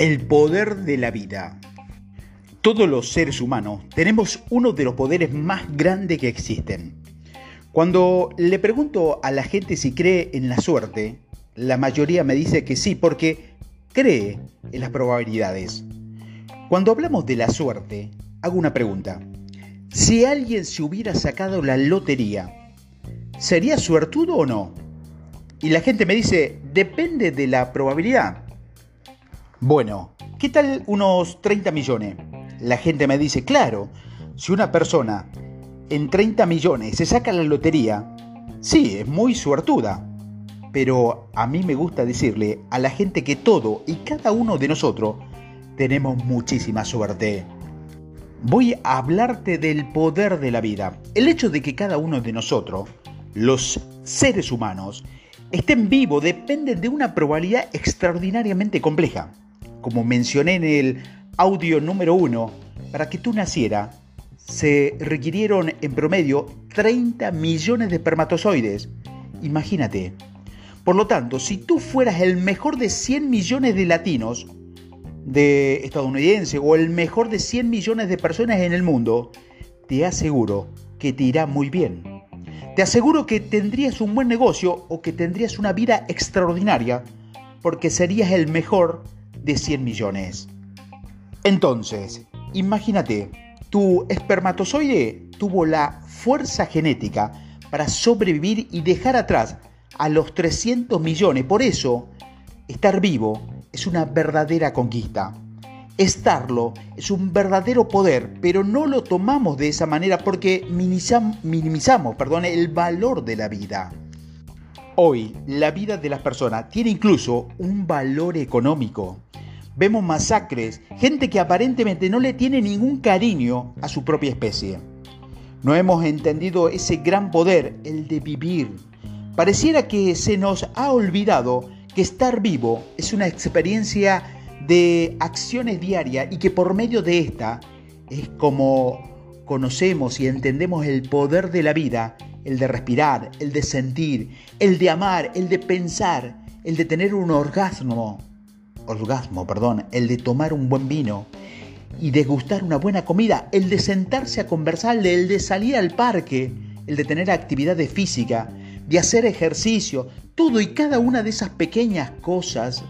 El poder de la vida. Todos los seres humanos tenemos uno de los poderes más grandes que existen. Cuando le pregunto a la gente si cree en la suerte, la mayoría me dice que sí, porque cree en las probabilidades. Cuando hablamos de la suerte, hago una pregunta. Si alguien se hubiera sacado la lotería, ¿sería suertudo o no? Y la gente me dice, depende de la probabilidad. Bueno, ¿qué tal unos 30 millones? La gente me dice, claro, si una persona en 30 millones se saca la lotería, sí, es muy suertuda. Pero a mí me gusta decirle a la gente que todo y cada uno de nosotros tenemos muchísima suerte. Voy a hablarte del poder de la vida. El hecho de que cada uno de nosotros, los seres humanos, estén vivos depende de una probabilidad extraordinariamente compleja como mencioné en el audio número uno, para que tú naciera, se requirieron en promedio 30 millones de espermatozoides. Imagínate. Por lo tanto, si tú fueras el mejor de 100 millones de latinos, de estadounidenses, o el mejor de 100 millones de personas en el mundo, te aseguro que te irá muy bien. Te aseguro que tendrías un buen negocio o que tendrías una vida extraordinaria, porque serías el mejor de 100 millones. Entonces, imagínate, tu espermatozoide tuvo la fuerza genética para sobrevivir y dejar atrás a los 300 millones. Por eso, estar vivo es una verdadera conquista. Estarlo es un verdadero poder, pero no lo tomamos de esa manera porque minimizamos, el valor de la vida. Hoy, la vida de las personas tiene incluso un valor económico. Vemos masacres, gente que aparentemente no le tiene ningún cariño a su propia especie. No hemos entendido ese gran poder, el de vivir. Pareciera que se nos ha olvidado que estar vivo es una experiencia de acciones diarias y que por medio de esta es como conocemos y entendemos el poder de la vida, el de respirar, el de sentir, el de amar, el de pensar, el de tener un orgasmo, orgasmo, perdón, el de tomar un buen vino y degustar una buena comida, el de sentarse a conversar, el de salir al parque, el de tener actividades física, de hacer ejercicio, todo y cada una de esas pequeñas cosas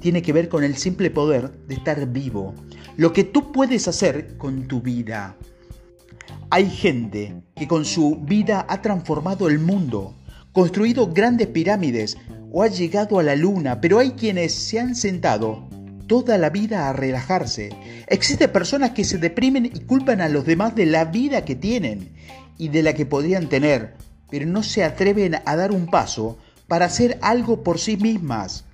tiene que ver con el simple poder de estar vivo, lo que tú puedes hacer con tu vida. Hay gente que con su vida ha transformado el mundo, construido grandes pirámides, o ha llegado a la luna, pero hay quienes se han sentado toda la vida a relajarse. Existen personas que se deprimen y culpan a los demás de la vida que tienen y de la que podrían tener, pero no se atreven a dar un paso para hacer algo por sí mismas.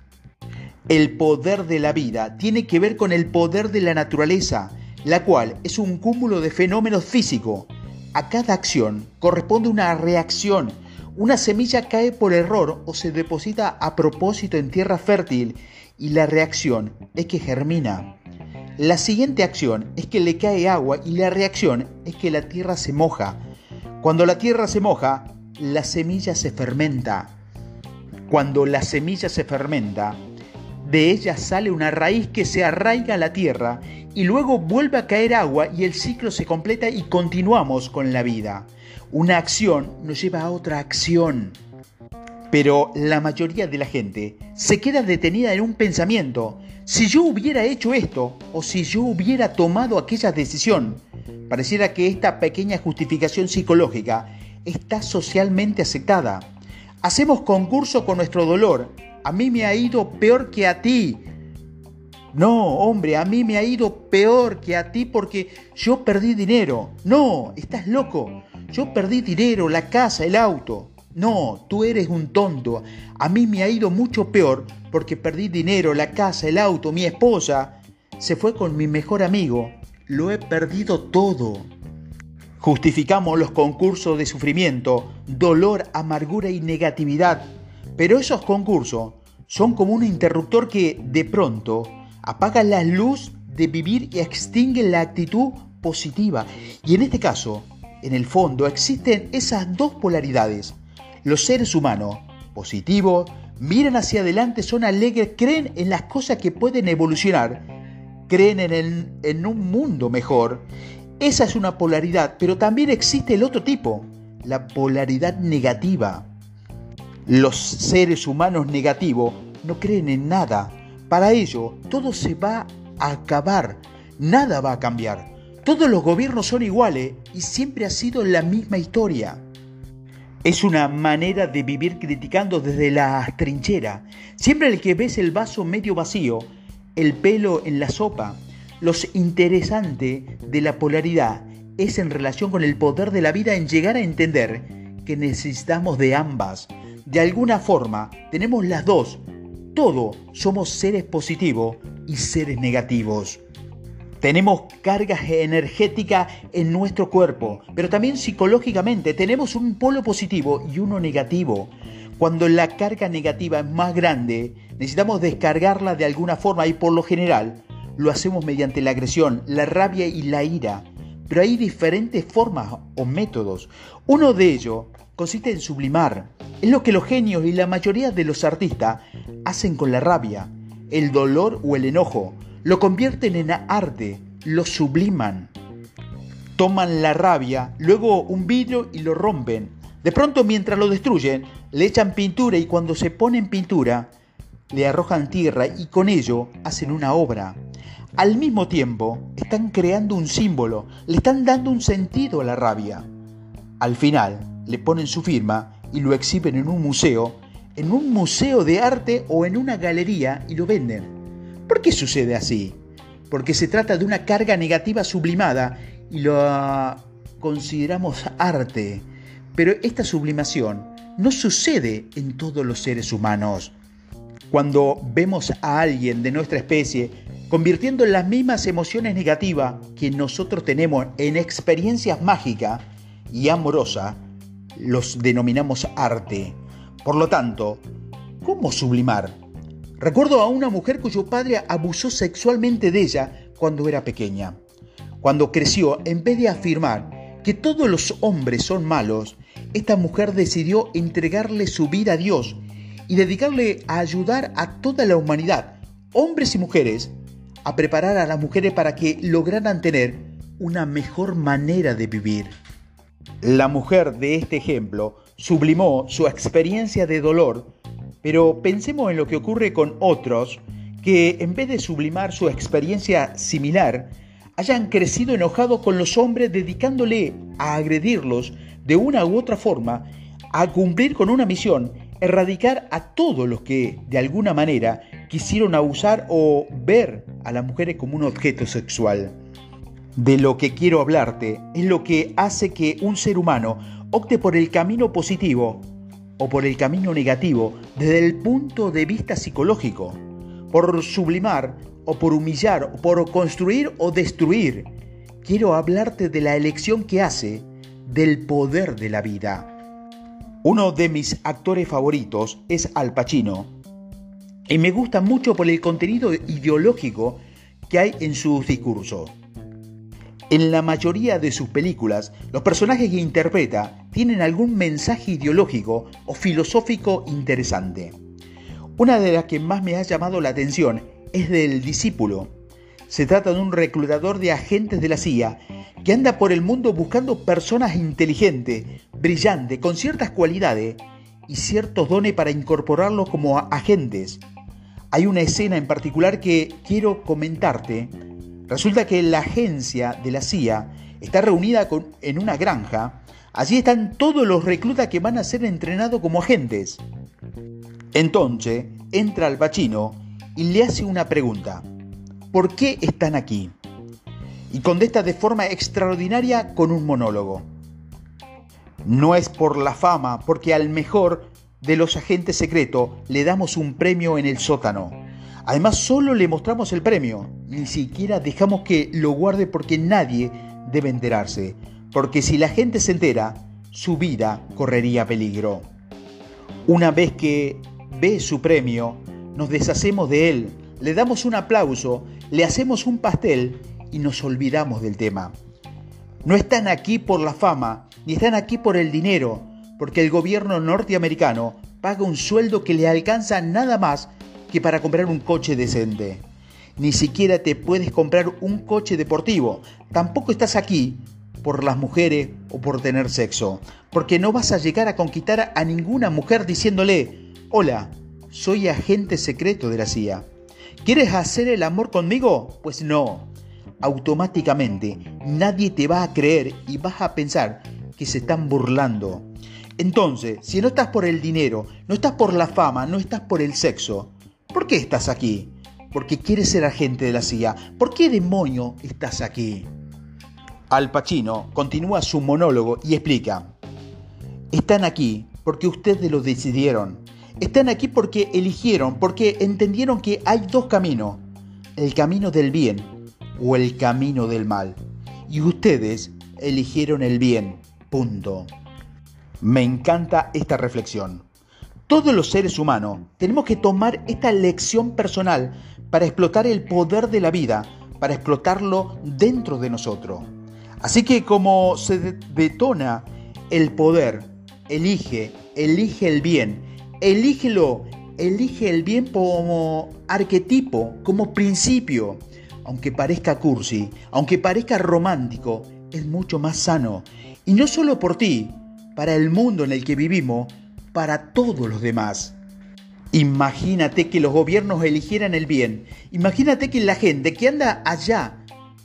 El poder de la vida tiene que ver con el poder de la naturaleza, la cual es un cúmulo de fenómenos físicos. A cada acción corresponde una reacción una semilla cae por error o se deposita a propósito en tierra fértil y la reacción es que germina. La siguiente acción es que le cae agua y la reacción es que la tierra se moja. Cuando la tierra se moja, la semilla se fermenta. Cuando la semilla se fermenta, de ella sale una raíz que se arraiga a la tierra y luego vuelve a caer agua y el ciclo se completa y continuamos con la vida. Una acción nos lleva a otra acción. Pero la mayoría de la gente se queda detenida en un pensamiento. Si yo hubiera hecho esto o si yo hubiera tomado aquella decisión, pareciera que esta pequeña justificación psicológica está socialmente aceptada. Hacemos concurso con nuestro dolor a mí me ha ido peor que a ti. No, hombre, a mí me ha ido peor que a ti porque yo perdí dinero. No, estás loco. Yo perdí dinero, la casa, el auto. No, tú eres un tonto. A mí me ha ido mucho peor porque perdí dinero, la casa, el auto, mi esposa. Se fue con mi mejor amigo. Lo he perdido todo. Justificamos los concursos de sufrimiento, dolor, amargura y negatividad pero esos concursos son como un interruptor que de pronto apaga la luz de vivir y extingue la actitud positiva. Y en este caso, en el fondo, existen esas dos polaridades. Los seres humanos, positivos, miran hacia adelante, son alegres, creen en las cosas que pueden evolucionar, creen en, en un mundo mejor. Esa es una polaridad, pero también existe el otro tipo, la polaridad negativa. Los seres humanos negativos no creen en nada. Para ello, todo se va a acabar, nada va a cambiar. Todos los gobiernos son iguales y siempre ha sido la misma historia. Es una manera de vivir criticando desde la trinchera. Siempre el que ves el vaso medio vacío, el pelo en la sopa. Lo interesante de la polaridad es en relación con el poder de la vida en llegar a entender que necesitamos de ambas. De alguna forma, tenemos las dos. Todo somos seres positivos y seres negativos. Tenemos cargas energéticas en nuestro cuerpo, pero también psicológicamente tenemos un polo positivo y uno negativo. Cuando la carga negativa es más grande, necesitamos descargarla de alguna forma y por lo general lo hacemos mediante la agresión, la rabia y la ira. Pero hay diferentes formas o métodos. Uno de ellos consiste en sublimar. Es lo que los genios y la mayoría de los artistas hacen con la rabia, el dolor o el enojo lo convierten en arte, lo subliman. Toman la rabia, luego un vidrio y lo rompen. De pronto mientras lo destruyen, le echan pintura y cuando se ponen pintura, le arrojan tierra y con ello hacen una obra. Al mismo tiempo, están creando un símbolo, le están dando un sentido a la rabia. Al final, le ponen su firma y lo exhiben en un museo, en un museo de arte o en una galería y lo venden. ¿Por qué sucede así? Porque se trata de una carga negativa sublimada y lo consideramos arte. Pero esta sublimación no sucede en todos los seres humanos. Cuando vemos a alguien de nuestra especie convirtiendo las mismas emociones negativas que nosotros tenemos en experiencias mágicas y amorosas, los denominamos arte. Por lo tanto, ¿cómo sublimar? Recuerdo a una mujer cuyo padre abusó sexualmente de ella cuando era pequeña. Cuando creció, en vez de afirmar que todos los hombres son malos, esta mujer decidió entregarle su vida a Dios y dedicarle a ayudar a toda la humanidad, hombres y mujeres, a preparar a las mujeres para que lograran tener una mejor manera de vivir. La mujer de este ejemplo sublimó su experiencia de dolor pero pensemos en lo que ocurre con otros que en vez de sublimar su experiencia similar, hayan crecido enojados con los hombres dedicándole a agredirlos de una u otra forma, a cumplir con una misión, erradicar a todos los que de alguna manera quisieron abusar o ver a las mujeres como un objeto sexual. De lo que quiero hablarte es lo que hace que un ser humano opte por el camino positivo o por el camino negativo desde el punto de vista psicológico, por sublimar o por humillar, o por construir o destruir. Quiero hablarte de la elección que hace del poder de la vida. Uno de mis actores favoritos es Al Pacino y me gusta mucho por el contenido ideológico que hay en sus discursos. En la mayoría de sus películas, los personajes que interpreta tienen algún mensaje ideológico o filosófico interesante. Una de las que más me ha llamado la atención es del discípulo. Se trata de un reclutador de agentes de la CIA que anda por el mundo buscando personas inteligentes, brillantes, con ciertas cualidades y ciertos dones para incorporarlos como agentes. Hay una escena en particular que quiero comentarte Resulta que la agencia de la CIA está reunida en una granja. Allí están todos los reclutas que van a ser entrenados como agentes. Entonces entra al bachino y le hace una pregunta. ¿Por qué están aquí? Y contesta de forma extraordinaria con un monólogo. No es por la fama, porque al mejor de los agentes secretos le damos un premio en el sótano. Además, solo le mostramos el premio, ni siquiera dejamos que lo guarde porque nadie debe enterarse, porque si la gente se entera, su vida correría peligro. Una vez que ve su premio, nos deshacemos de él, le damos un aplauso, le hacemos un pastel y nos olvidamos del tema. No están aquí por la fama, ni están aquí por el dinero, porque el gobierno norteamericano paga un sueldo que le alcanza nada más que para comprar un coche decente. Ni siquiera te puedes comprar un coche deportivo. Tampoco estás aquí por las mujeres o por tener sexo. Porque no vas a llegar a conquistar a ninguna mujer diciéndole, hola, soy agente secreto de la CIA. ¿Quieres hacer el amor conmigo? Pues no. Automáticamente nadie te va a creer y vas a pensar que se están burlando. Entonces, si no estás por el dinero, no estás por la fama, no estás por el sexo, ¿por qué estás aquí? Porque quieres ser agente de la CIA. ¿Por qué demonio estás aquí? Al Pacino continúa su monólogo y explica, están aquí porque ustedes lo decidieron. Están aquí porque eligieron, porque entendieron que hay dos caminos, el camino del bien o el camino del mal. Y ustedes eligieron el bien, punto. Me encanta esta reflexión. Todos los seres humanos tenemos que tomar esta lección personal para explotar el poder de la vida, para explotarlo dentro de nosotros. Así que como se detona el poder, elige, elige el bien, elígelo, elige el bien como arquetipo, como principio. Aunque parezca cursi, aunque parezca romántico, es mucho más sano. Y no solo por ti, para el mundo en el que vivimos, para todos los demás. Imagínate que los gobiernos eligieran el bien. Imagínate que la gente que anda allá,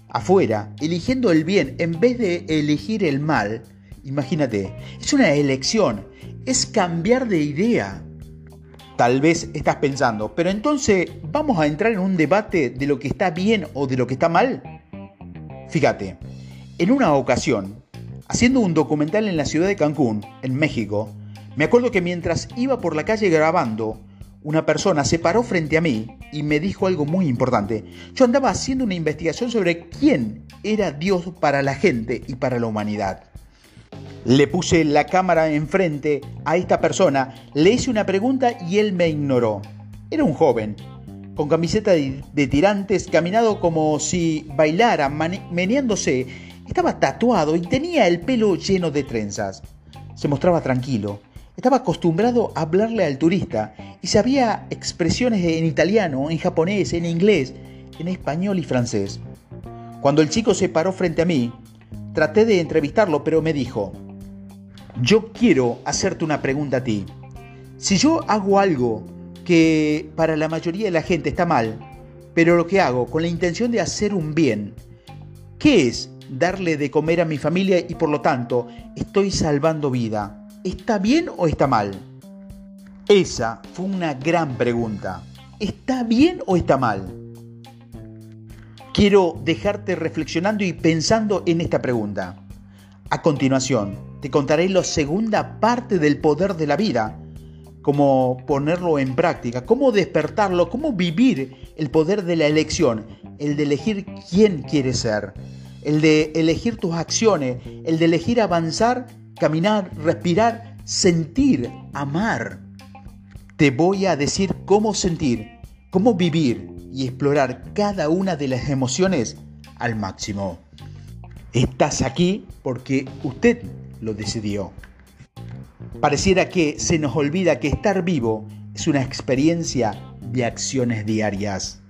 afuera, eligiendo el bien en vez de elegir el mal, imagínate, es una elección, es cambiar de idea. Tal vez estás pensando, pero entonces vamos a entrar en un debate de lo que está bien o de lo que está mal. Fíjate, en una ocasión Haciendo un documental en la ciudad de Cancún, en México, me acuerdo que mientras iba por la calle grabando, una persona se paró frente a mí y me dijo algo muy importante. Yo andaba haciendo una investigación sobre quién era Dios para la gente y para la humanidad. Le puse la cámara enfrente a esta persona, le hice una pregunta y él me ignoró. Era un joven, con camiseta de, tirantes, caminado como si bailara, meneándose estaba tatuado y tenía el pelo lleno de trenzas. Se mostraba tranquilo. Estaba acostumbrado a hablarle al turista y sabía expresiones en italiano, en japonés, en inglés, en español y francés. Cuando el chico se paró frente a mí, traté de entrevistarlo, pero me dijo, yo quiero hacerte una pregunta a ti. Si yo hago algo que para la mayoría de la gente está mal, pero lo que hago con la intención de hacer un bien, ¿qué es darle de comer a mi familia y por lo tanto estoy salvando vida. ¿Está bien o está mal? Esa fue una gran pregunta. ¿Está bien o está mal? Quiero dejarte reflexionando y pensando en esta pregunta. A continuación, te contaré la segunda parte del poder de la vida, cómo ponerlo en práctica, cómo despertarlo, cómo vivir el poder de la elección, el de elegir quién quieres ser el de elegir tus acciones, el de elegir avanzar, caminar, respirar, sentir, amar. Te voy a decir cómo sentir, cómo vivir y explorar cada una de las emociones al máximo. Estás aquí porque usted lo decidió. Pareciera que se nos olvida que estar vivo es una experiencia de acciones diarias.